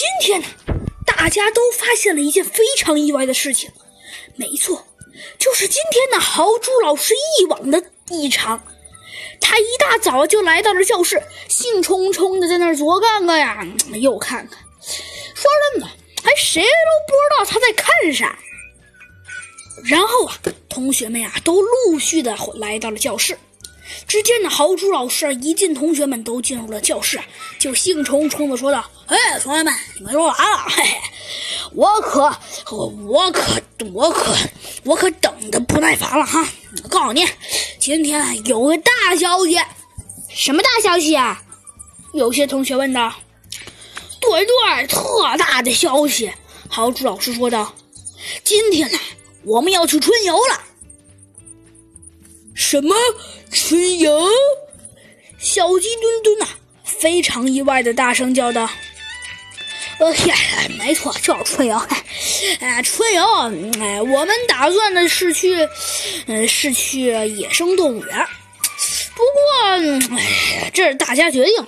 今天呢，大家都发现了一件非常意外的事情。没错，就是今天呢，豪猪老师一往的异常。他一大早就来到了教室，兴冲冲的在那儿左看看呀，右看看。说真的，还谁都不知道他在看啥。然后啊，同学们呀，都陆续的来到了教室。只见呢，豪猪老师一进，同学们都进入了教室，就兴冲冲的说道：“哎，同学们，你们说完了？嘿嘿，我可我我可我可我可等的不耐烦了哈！我告诉你，今天有个大消息。什么大消息啊？有些同学问道。对对，特大的消息！豪猪老师说道：“今天呢，我们要去春游了。”什么春游？小鸡墩墩呐，非常意外的大声叫道：“呃，没错，就是春游。哎，春游，哎，我们打算的是去，嗯，是去野生动物园。不过，哎，这是大家决定啊。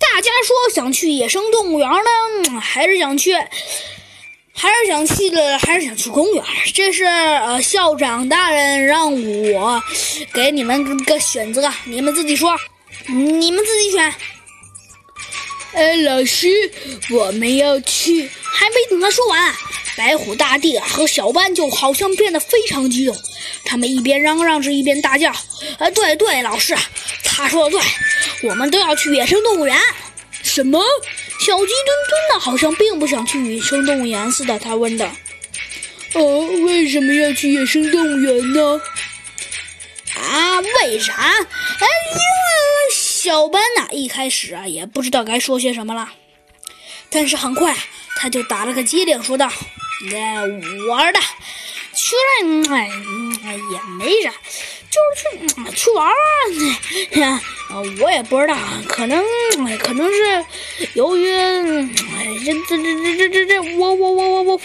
大家说想去野生动物园呢，还是想去？”还是想去的，还是想去公园？这是呃，校长大人让我给你们个选择，你们自己说，你们自己选。哎，老师，我们要去。还没等他说完，白虎大帝和小班就好像变得非常激动，他们一边嚷嚷着，一边大叫：“哎，对对，老师，他说的对，我们都要去野生动物园。”什么？小鸡墩墩呢？好像并不想去野生动物园似的。他问道：“哦，为什么要去野生动物园呢？”啊，为啥？哎，因为小班呐，一开始啊也不知道该说些什么了，但是很快他就打了个机灵，说道：“那我的去了，哎，也没啥。”就是去去玩玩啊，我也不知道，可能可能是由于这这这这这这这，我我我我我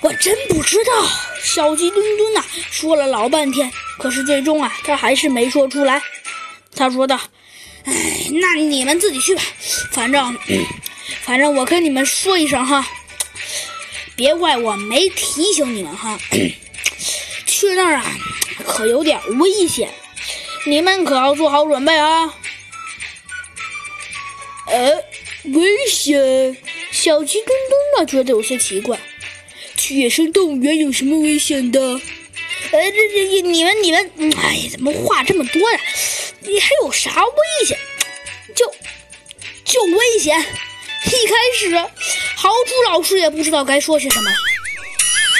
我真不知道。小鸡墩墩呐，说了老半天，可是最终啊，他还是没说出来。他说道：“哎，那你们自己去吧，反正反正我跟你们说一声哈，别怪我没提醒你们哈，去那儿啊。”可有点危险，你们可要做好准备啊！呃，危险！小鸡墩墩呢，觉得有些奇怪。去野生动物园有什么危险的？呃，这这你们你们，哎，怎么话这么多呀？你还有啥危险？就就危险！一开始，豪猪老师也不知道该说些什么。